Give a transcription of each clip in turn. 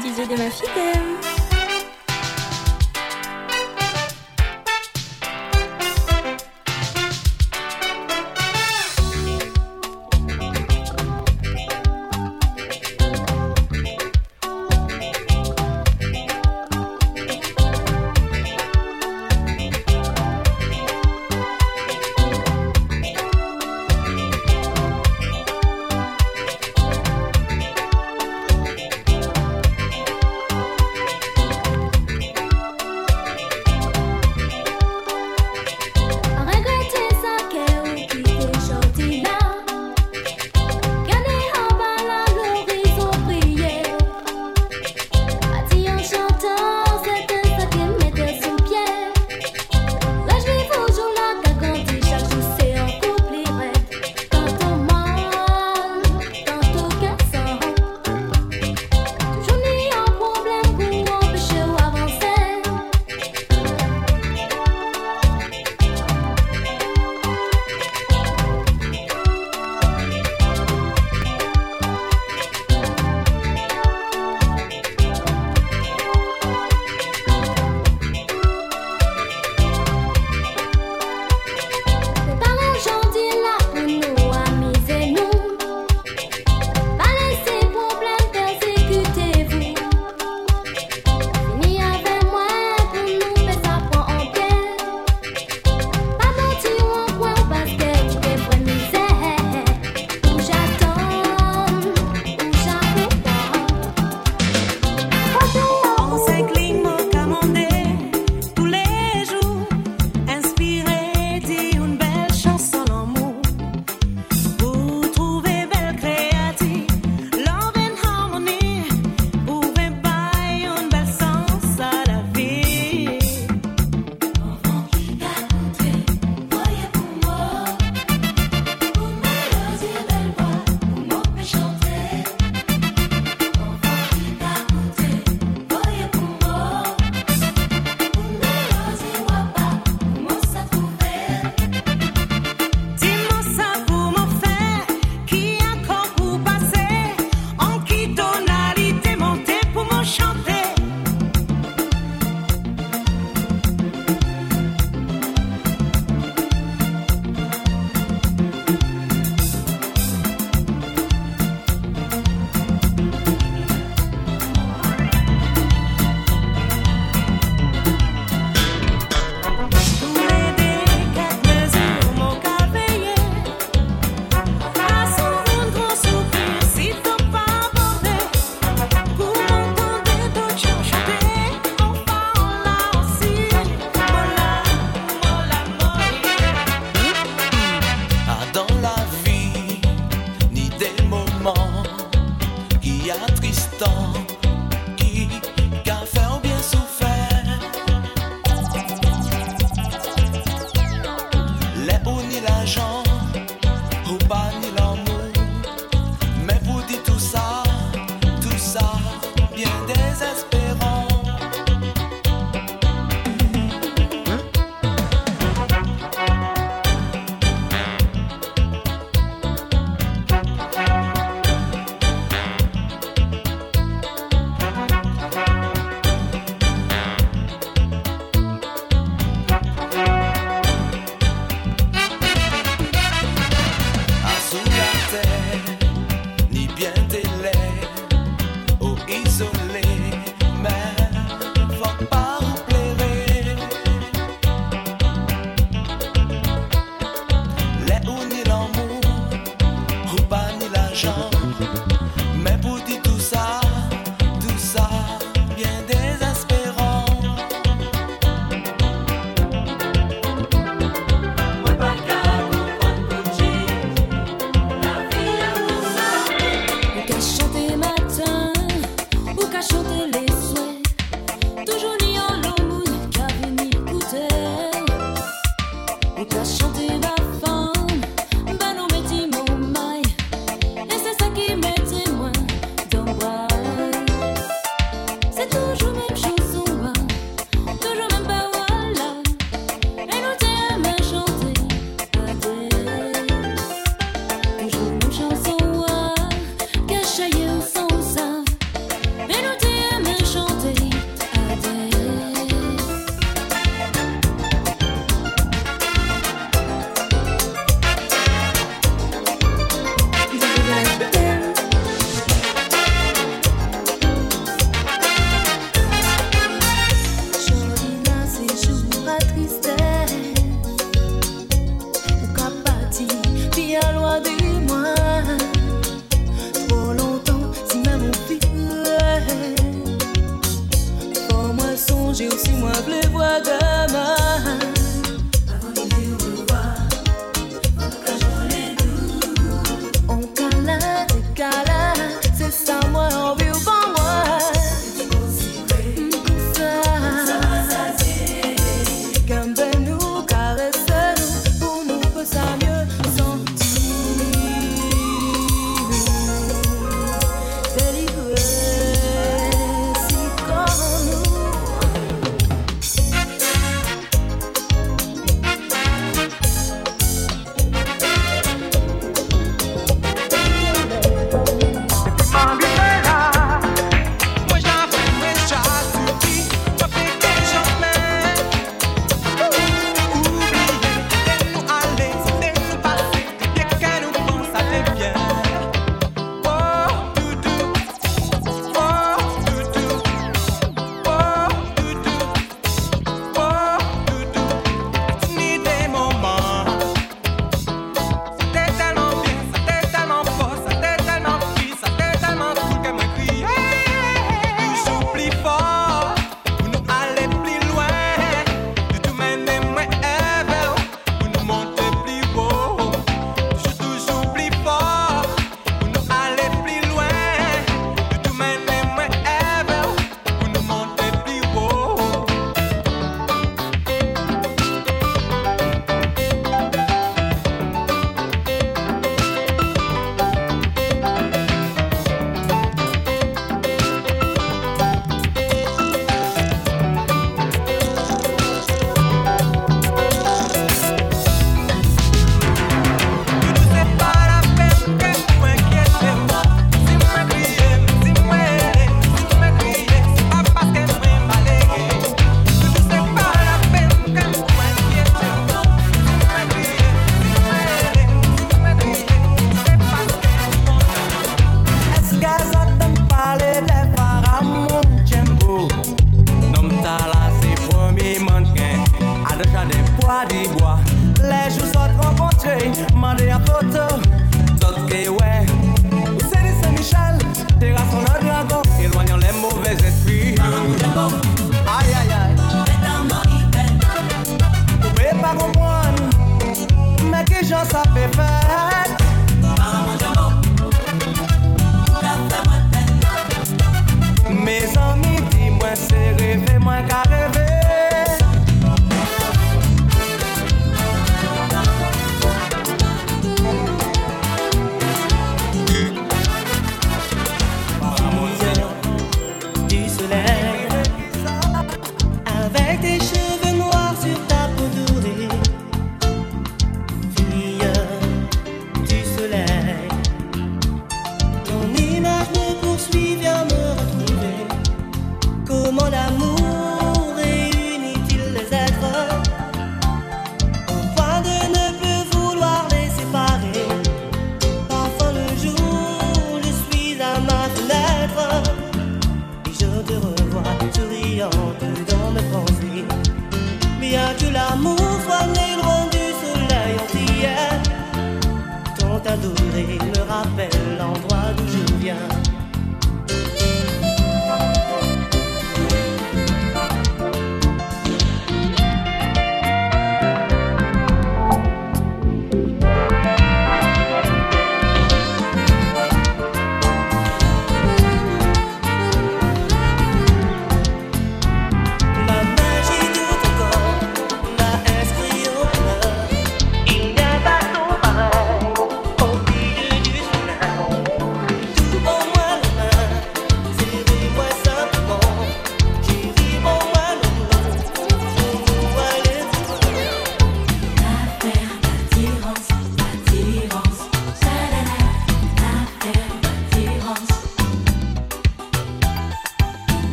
DJ de ma fille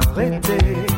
arrêter.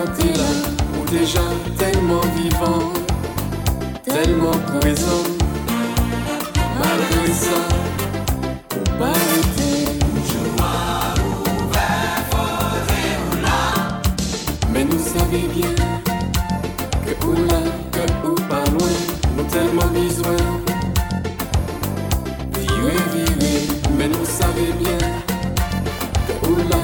quand t'es là, ou déjà tellement vivant, tellement présent. Malgré ça, on pas arrêter. Je vois ouvert, faudrait là. Mais nous savons bien que ou là, que ou pas loin, nous tellement besoin. Vivre, vivre, mais nous savons bien que ou là,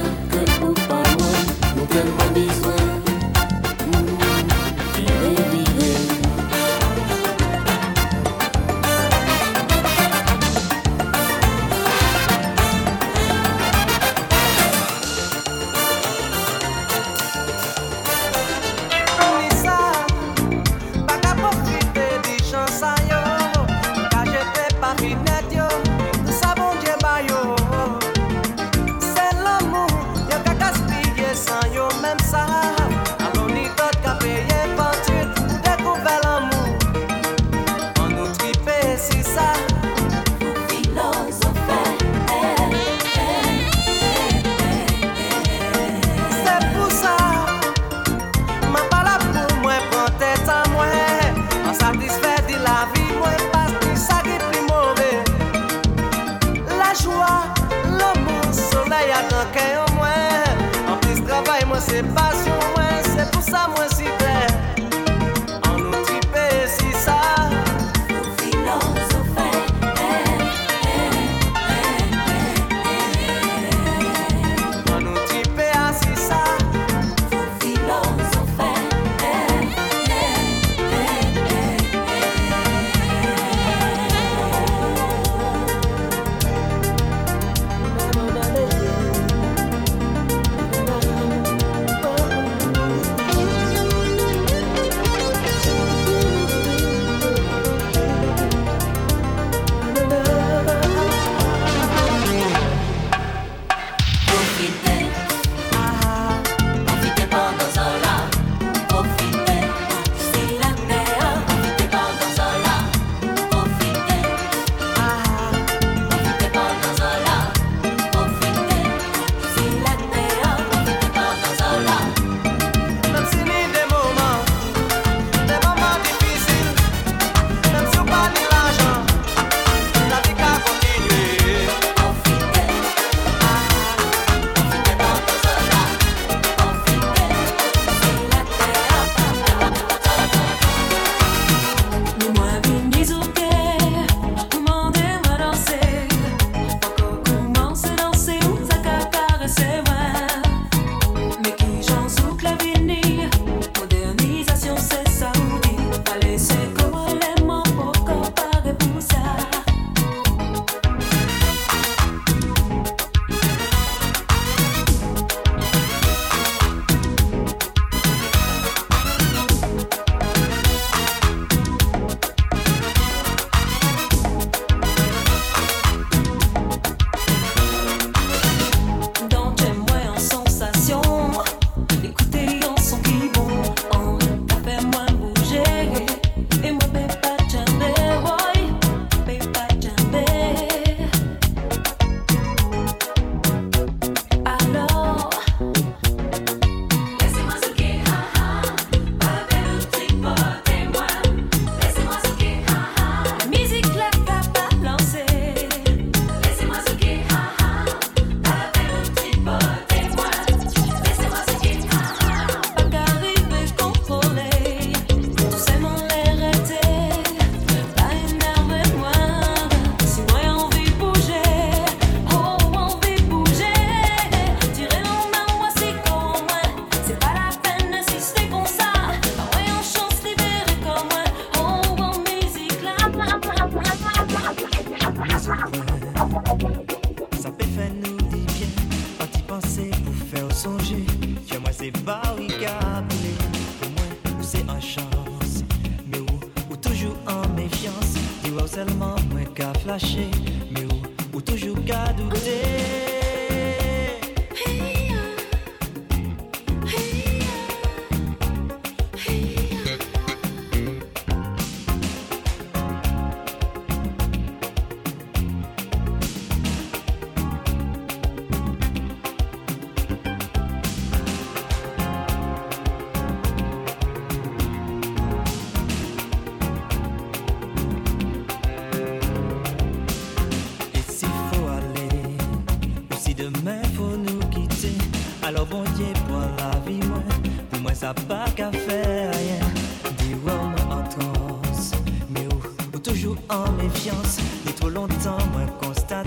toujours en méfiance. Et trop longtemps, moi constaté,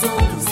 so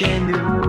Jamie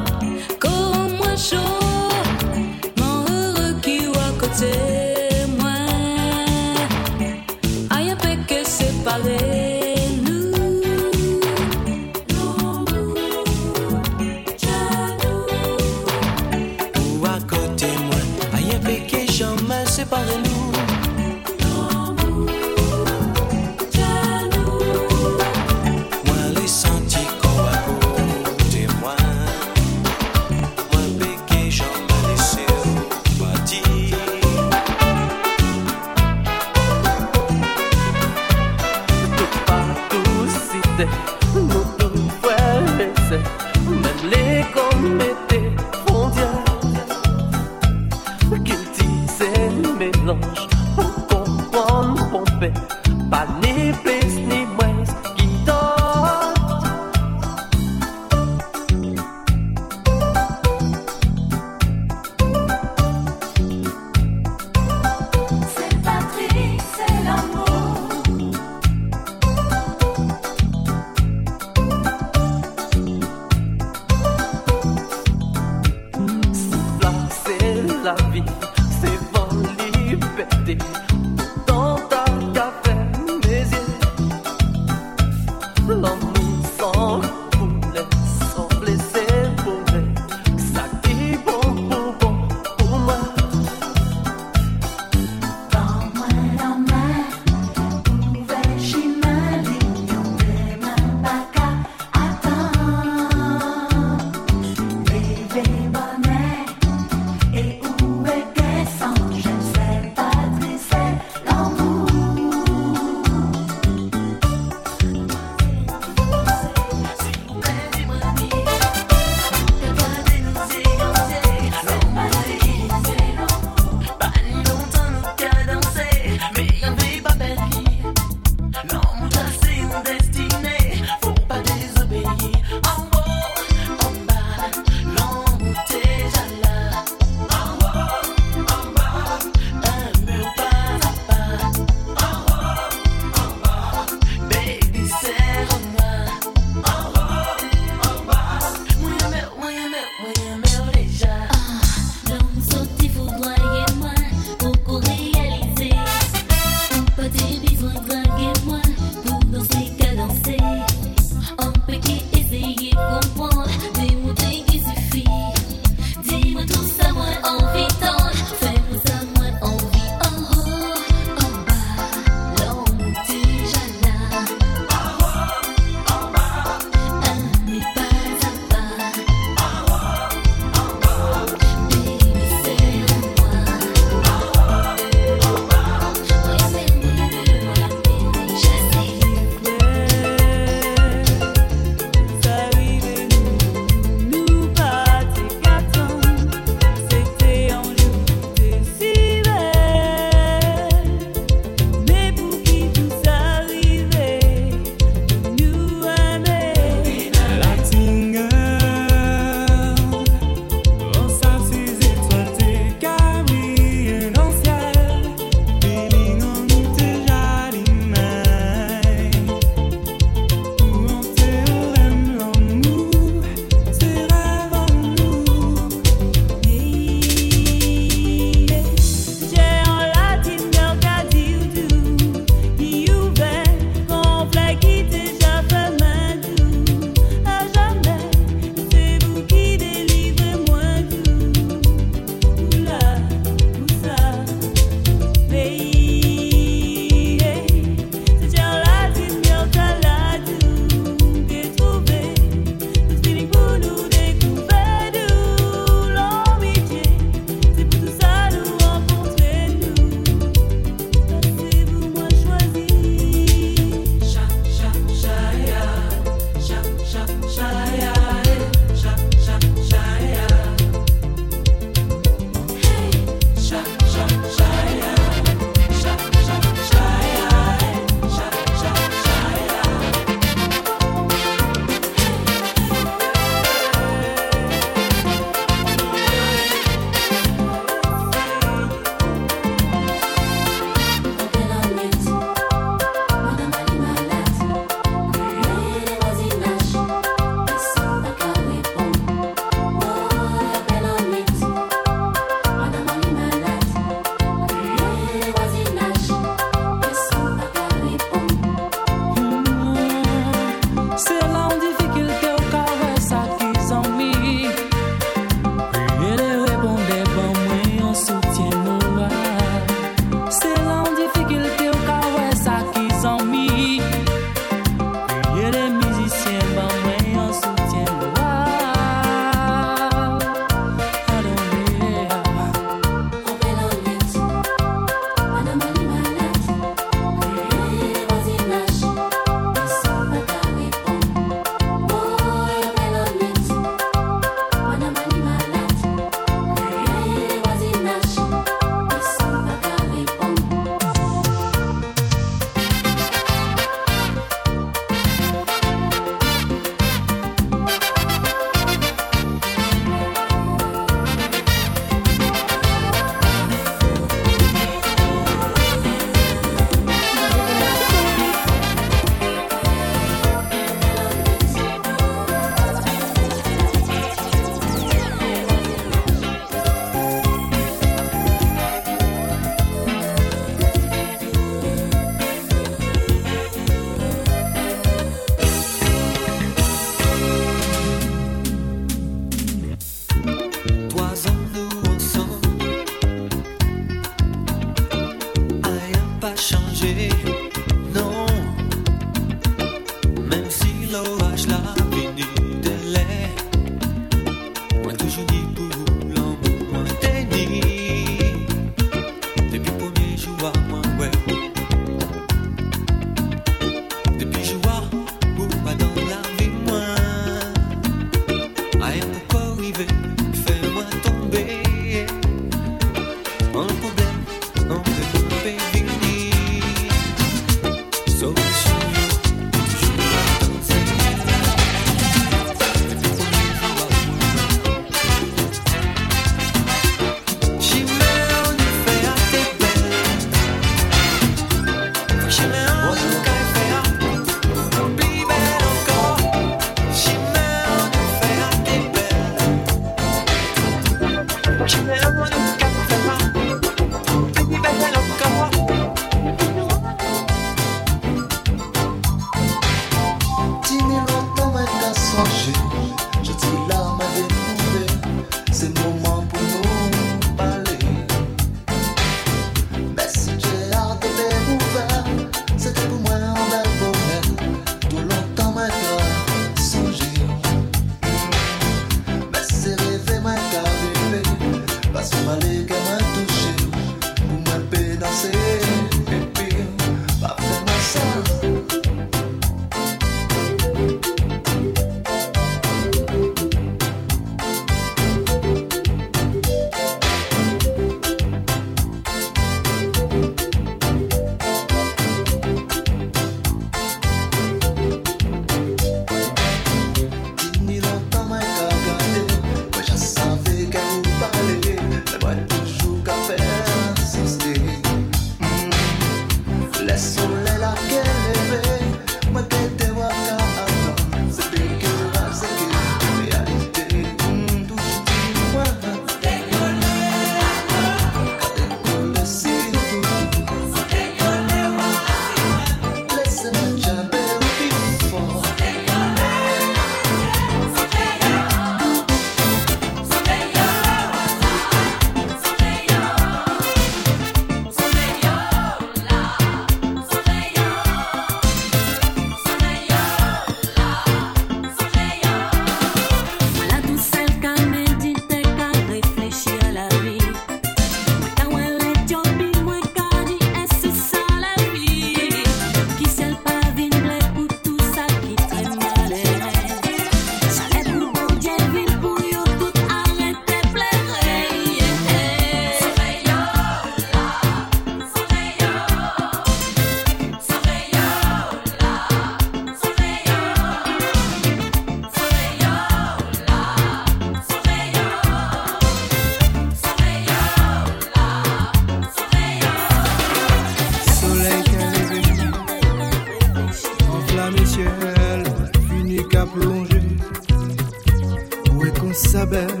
saber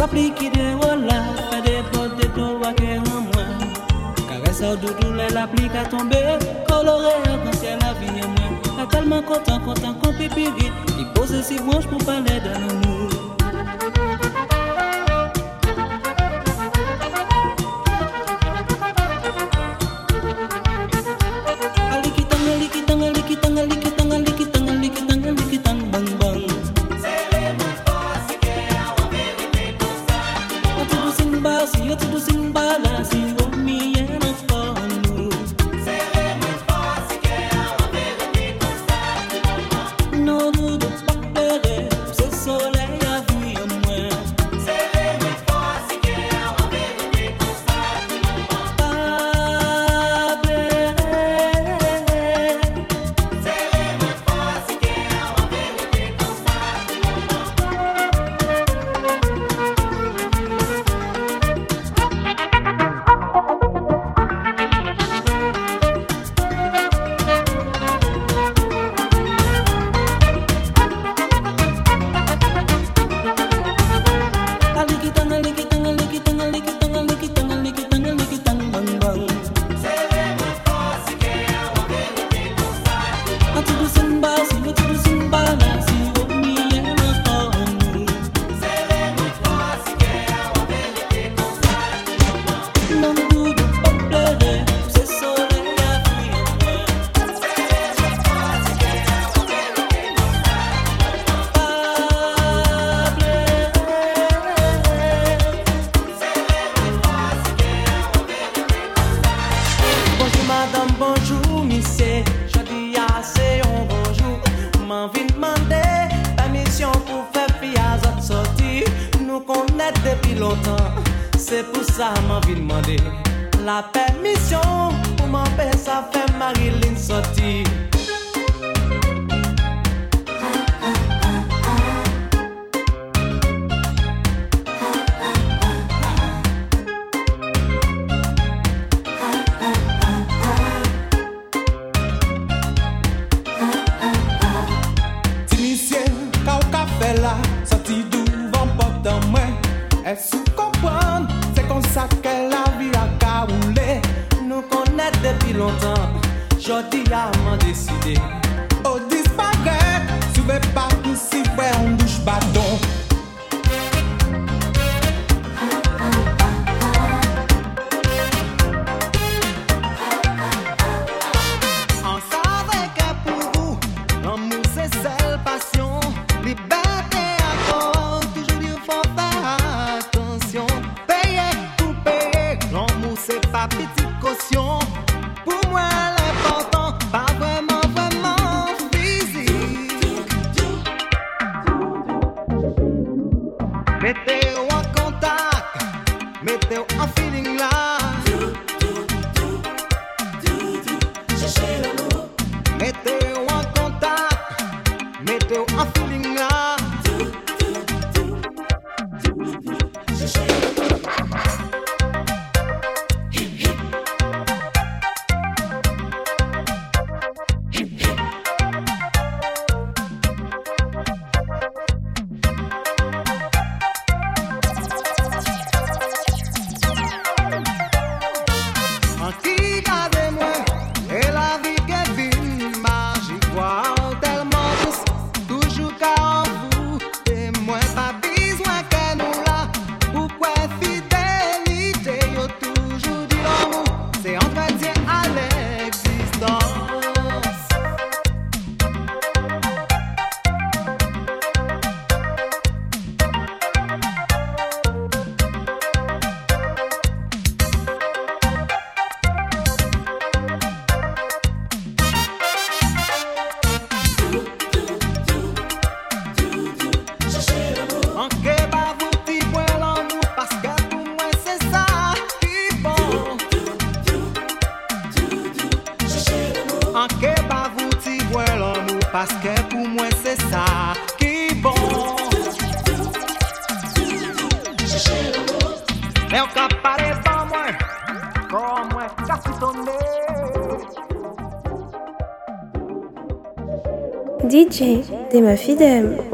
Rappliqué de voilà, fait des potes de ton roi qui en moi. Caresse au doudou, l'applique à tomber. Coloré, c'est la vie en moi. Tellement content, content qu'on peut plus vite. Pose ses branches pour parler d'un amour. C'est pour ça m'en vie demander La permission. Pour m'empêcher ça faire Marilyn sortir. DJ de ma fidèle.